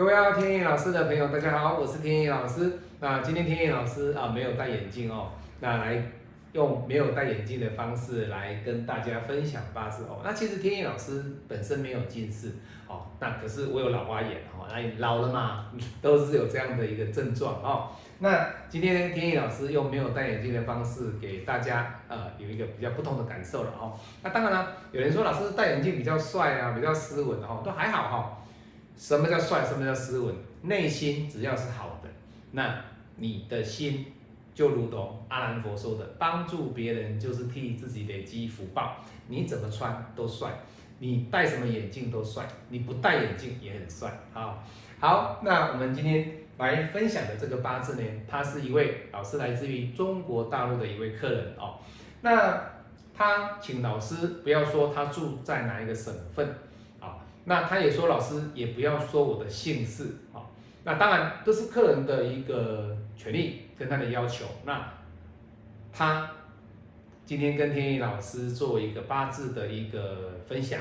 各位要天意老师的朋友，大家好，我是天意老师。那今天天意老师啊没有戴眼镜哦，那来用没有戴眼镜的方式来跟大家分享八字哦。那其实天意老师本身没有近视哦，那可是我有老花眼哦，那老了嘛，都是有这样的一个症状哦。那今天天意老师用没有戴眼镜的方式给大家呃有一个比较不同的感受了哦。那当然了，有人说老师戴眼镜比较帅啊，比较斯文哦，都还好哈。什么叫帅？什么叫斯文？内心只要是好的，那你的心就如同阿兰佛说的，帮助别人就是替自己累积福报。你怎么穿都帅，你戴什么眼镜都帅，你不戴眼镜也很帅。好，好，那我们今天来分享的这个八字呢，他是一位老师，来自于中国大陆的一位客人哦。那他请老师不要说他住在哪一个省份。那他也说，老师也不要说我的姓氏啊。那当然，这是客人的一个权利跟他的要求。那他今天跟天意老师做一个八字的一个分享，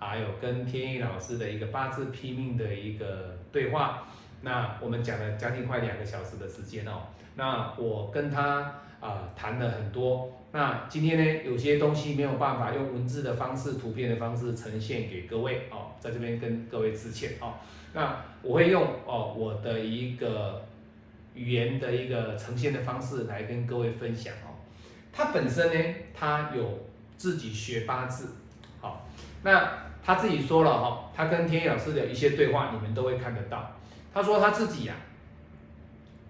还有跟天意老师的一个八字拼命的一个对话。那我们讲了将近快两个小时的时间哦。那我跟他啊谈了很多。那今天呢，有些东西没有办法用文字的方式、图片的方式呈现给各位哦，在这边跟各位致歉哦。那我会用哦我的一个语言的一个呈现的方式来跟各位分享哦。他本身呢，他有自己学八字，好，那他自己说了哈，他跟天意老师的一些对话，你们都会看得到。他说他自己呀，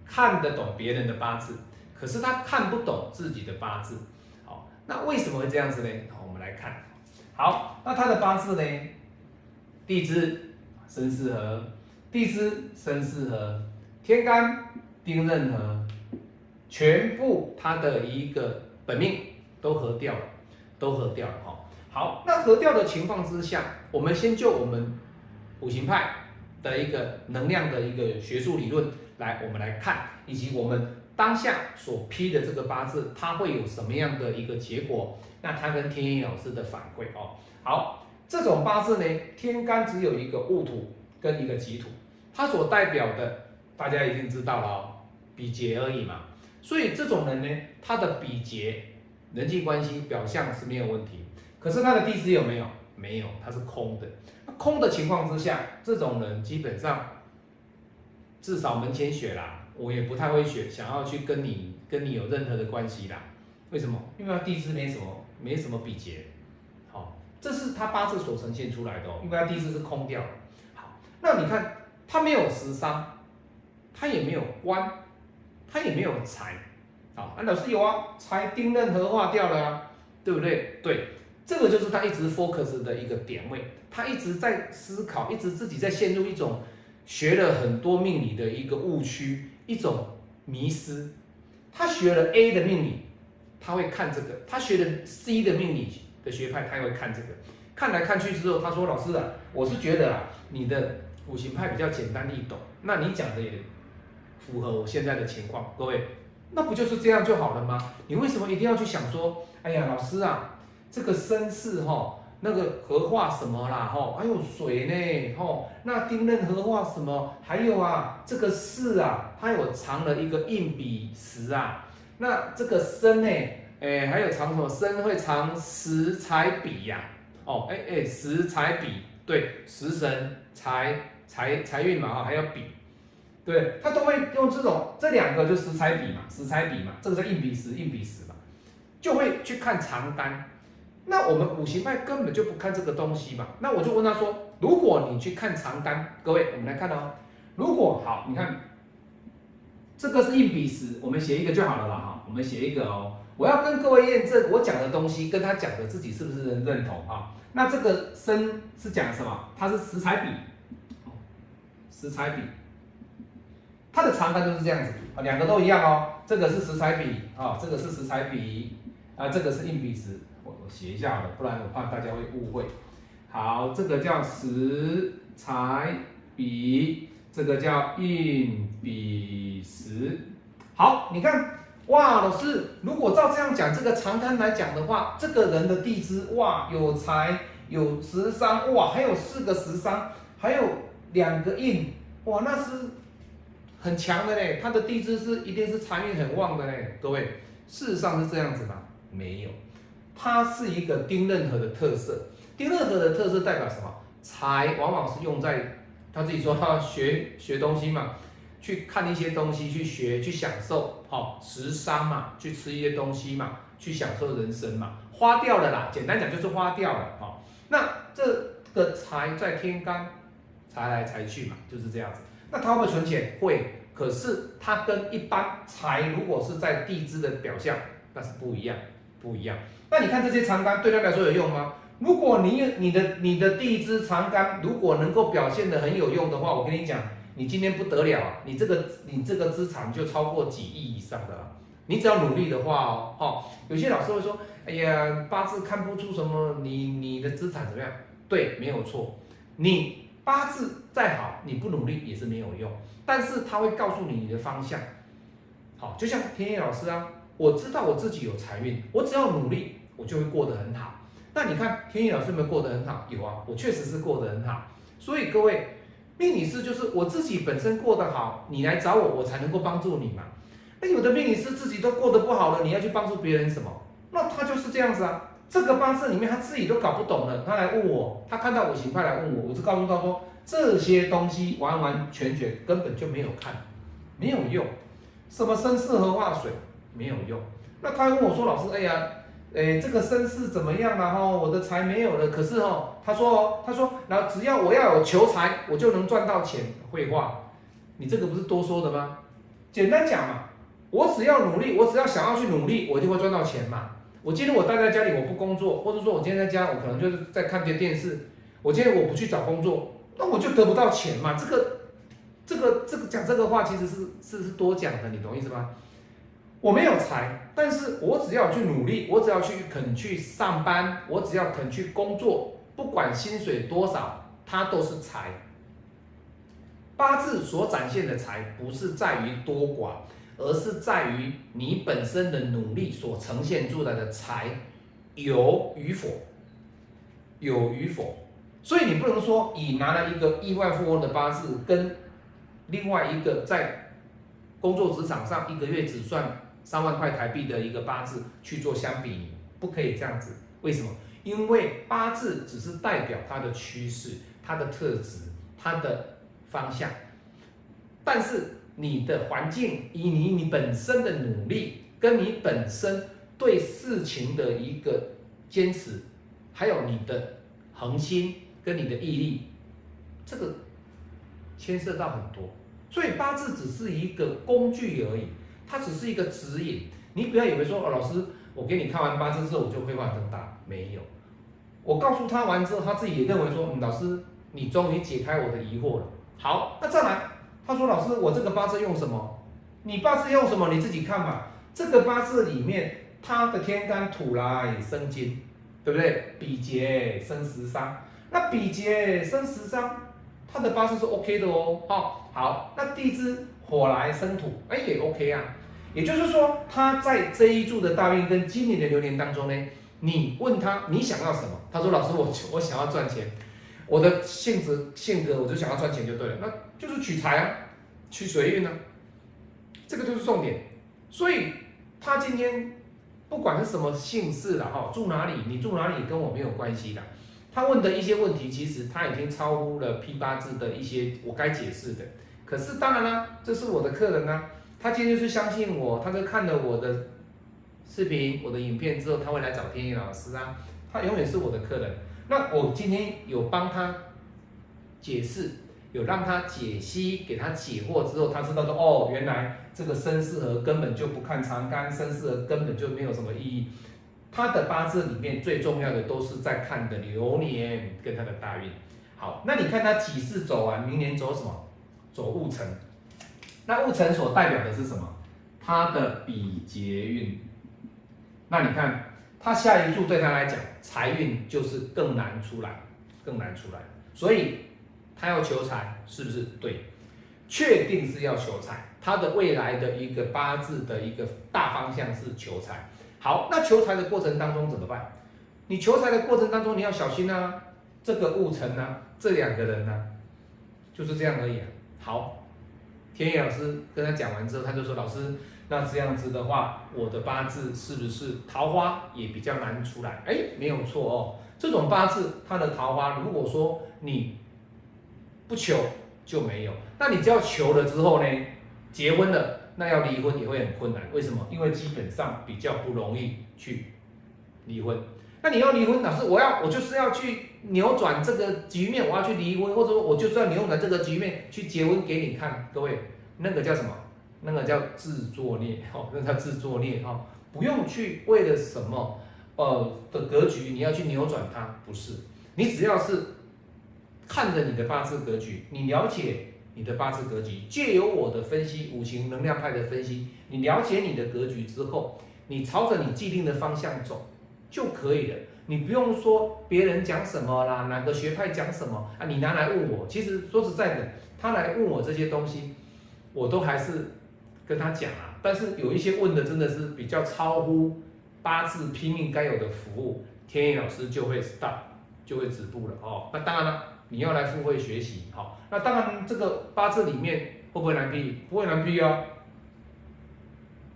看得懂别人的八字。可是他看不懂自己的八字，好，那为什么会这样子呢？好，我们来看，好，那他的八字呢？地支申巳合，地支申巳合，天干丁壬合，全部他的一个本命都合掉了，都合掉了哈。好，那合掉的情况之下，我们先就我们五行派的一个能量的一个学术理论来，我们来看，以及我们。当下所批的这个八字，它会有什么样的一个结果？那他跟天意老师的反馈哦，好，这种八字呢，天干只有一个戊土跟一个己土，它所代表的大家已经知道了哦，比劫而已嘛。所以这种人呢，他的比劫人际关系表象是没有问题，可是他的地支有没有？没有，它是空的。空的情况之下，这种人基本上至少门前雪啦。我也不太会选，想要去跟你跟你有任何的关系啦。为什么？因为他地支没什么，没什么比劫。好，这是他八字所呈现出来的哦。因为他地支是空掉。好，那你看他没有食伤，他也没有官，他也没有财。好，啊老师有啊，财丁壬合化掉了啊，对不对？对，这个就是他一直 focus 的一个点位，他一直在思考，一直自己在陷入一种学了很多命理的一个误区。一种迷失，他学了 A 的命理，他会看这个；他学了 C 的命理的学派，他会看这个。看来看去之后，他说：“老师啊，我是觉得啊，你的五行派比较简单易懂，那你讲的也符合我现在的情况。各位，那不就是这样就好了吗？你为什么一定要去想说，哎呀，老师啊，这个身世哈？”那个合化什么啦？吼，还有水呢？吼，那丁壬合化什么？还有啊，这个巳啊，它有藏了一个硬笔石啊。那这个申呢？哎，还有藏什么？申会藏石财笔呀。哦，哎哎，食财笔，对，食神财财财运嘛，哈，还有笔，对，他都会用这种这两个就石财笔嘛，石财笔嘛，这个叫硬笔石，硬笔石嘛，就会去看长单。那我们五行派根本就不看这个东西嘛。那我就问他说：如果你去看长干，各位，我们来看哦。如果好，你看这个是硬笔石，我们写一个就好了啦哈。我们写一个哦。我要跟各位验证我讲的东西跟他讲的自己是不是认同啊？那这个生是讲什么？它是食材笔，食材笔，它的长干就是这样子啊，两个都一样哦。这个是食材笔啊，这个是食材笔啊，这个是硬笔石。写一下好了，不然我怕大家会误会。好，这个叫石材比，这个叫硬比石。好，你看，哇，老师，如果照这样讲，这个长滩来讲的话，这个人的地支，哇，有财，有食伤，哇，还有四个食伤，还有两个印，哇，那是很强的嘞，他的地支是一定是财运很旺的嘞。各位，事实上是这样子吗？没有，它是一个丁任何的特色。丁任何的特色代表什么？财往往是用在他自己说他学学东西嘛，去看一些东西，去学，去享受，好，食伤嘛，去吃一些东西嘛，去享受人生嘛，花掉了啦。简单讲就是花掉了，好，那这个财在天干，财来财去嘛，就是这样子。那他会不会存钱？会，可是他跟一般财如果是在地支的表象，那是不一样，不一样。那你看这些长杆对他来说有用吗？如果你你的你的地支长杆如果能够表现的很有用的话，我跟你讲，你今天不得了，你这个你这个资产就超过几亿以上的了。你只要努力的话哦，哈，有些老师会说，哎呀，八字看不出什么，你你的资产怎么样？对，没有错，你八字再好，你不努力也是没有用。但是他会告诉你你的方向，好，就像天野老师啊，我知道我自己有财运，我只要努力，我就会过得很好。那你看天意老师有没有过得很好？有啊，我确实是过得很好。所以各位，命理师就是我自己本身过得好，你来找我，我才能够帮助你嘛。那有的命理师自己都过得不好了，你要去帮助别人什么？那他就是这样子啊。这个八字里面他自己都搞不懂了，他来问我，他看到我形态来问我，我就告诉他说，这些东西完完全全根本就没有看，没有用。什么生四合化水没有用。那他跟我说，老师，哎呀。哎，这个身世怎么样了哈？我的财没有了，可是哈，他说哦，他说，然后只要我要有求财，我就能赚到钱。废话，你这个不是多说的吗？简单讲嘛，我只要努力，我只要想要去努力，我就会赚到钱嘛。我今天我待在家里，我不工作，或者说我今天在家，我可能就是在看些电视。我今天我不去找工作，那我就得不到钱嘛。这个，这个，这个讲这个话其实是是是多讲的，你懂意思吗？我没有财，但是我只要去努力，我只要去肯去上班，我只要肯去工作，不管薪水多少，它都是财。八字所展现的财，不是在于多寡，而是在于你本身的努力所呈现出来的财有与否，有与否。所以你不能说以拿了一个亿万富翁的八字，跟另外一个在工作职场上一个月只赚。三万块台币的一个八字去做相比，不可以这样子。为什么？因为八字只是代表它的趋势、它的特质、它的方向，但是你的环境以你你本身的努力，跟你本身对事情的一个坚持，还有你的恒心跟你的毅力，这个牵涉到很多。所以八字只是一个工具而已。它只是一个指引，你不要以为说哦，老师，我给你看完八字之后，我就会换更大，没有。我告诉他完之后，他自己也认为说，老师，你终于解开我的疑惑了。好，那再来，他说老师，我这个八字用什么？你八字用什么？你自己看吧。这个八字里面，它的天干土来生金，对不对？比劫生食伤，那比劫生食伤，他的八字是 OK 的哦。好，好，那地支火来生土，哎，也 OK 啊。也就是说，他在这一柱的大运跟今年的流年当中呢，你问他你想要什么？他说：“老师，我我想要赚钱，我的性子性格我就想要赚钱就对了，那就是取财啊，取水运呢，这个就是重点。所以他今天不管是什么姓氏了哈，住哪里，你住哪里跟我没有关系的。他问的一些问题，其实他已经超乎了批八字的一些我该解释的。可是当然啦，这是我的客人啊。”他今天就是相信我，他在看了我的视频、我的影片之后，他会来找天意老师啊。他永远是我的客人。那我今天有帮他解释，有让他解析，给他解惑之后，他知道说，哦，原来这个生巳合根本就不看长干，生巳合根本就没有什么意义。他的八字里面最重要的都是在看的流年跟他的大运。好，那你看他几世走完，明年走什么？走戊辰。那戊辰所代表的是什么？他的比劫运。那你看，他下一柱对他来讲，财运就是更难出来，更难出来。所以他要求财，是不是？对，确定是要求财。他的未来的一个八字的一个大方向是求财。好，那求财的过程当中怎么办？你求财的过程当中，你要小心啊。这个戊辰呢，这两个人呢，就是这样而已。好，天野老师跟他讲完之后，他就说：“老师，那这样子的话，我的八字是不是桃花也比较难出来？”哎，没有错哦，这种八字它的桃花，如果说你不求就没有，那你只要求了之后呢，结婚了，那要离婚也会很困难。为什么？因为基本上比较不容易去离婚。那你要离婚，老师，我要我就是要去扭转这个局面，我要去离婚，或者说我就是要扭转这个局面去结婚给你看。各位，那个叫什么？那个叫自作孽，哦，那个叫自作孽，哈，不用去为了什么，呃的格局，你要去扭转它，不是，你只要是看着你的八字格局，你了解你的八字格局，借由我的分析，五行能量派的分析，你了解你的格局之后，你朝着你既定的方向走。就可以了，你不用说别人讲什么啦，哪个学派讲什么啊，你拿来问我。其实说实在的，他来问我这些东西，我都还是跟他讲啊。但是有一些问的真的是比较超乎八字拼命该有的服务，天野老师就会 stop，就会止步了哦。那当然了，你要来付费学习，好，那当然这个八字里面会不会难批？不会难批啊。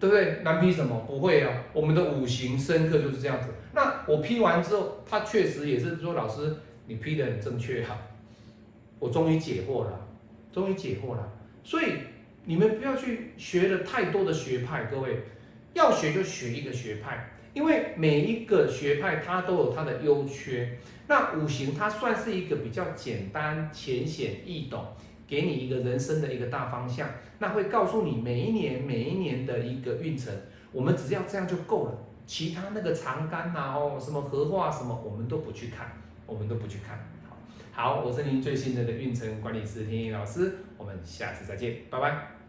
对不对？难批什么？不会啊，我们的五行深刻就是这样子。那我批完之后，他确实也是说，老师你批的很正确哈，我终于解惑了，终于解惑了。所以你们不要去学了太多的学派，各位要学就学一个学派，因为每一个学派它都有它的优缺。那五行它算是一个比较简单、浅显易懂。给你一个人生的一个大方向，那会告诉你每一年每一年的一个运程，我们只要这样就够了。其他那个长干呐，哦，什么合化什么，我们都不去看，我们都不去看。好，好，我是您最信任的运程管理师天意老师，我们下次再见，拜拜。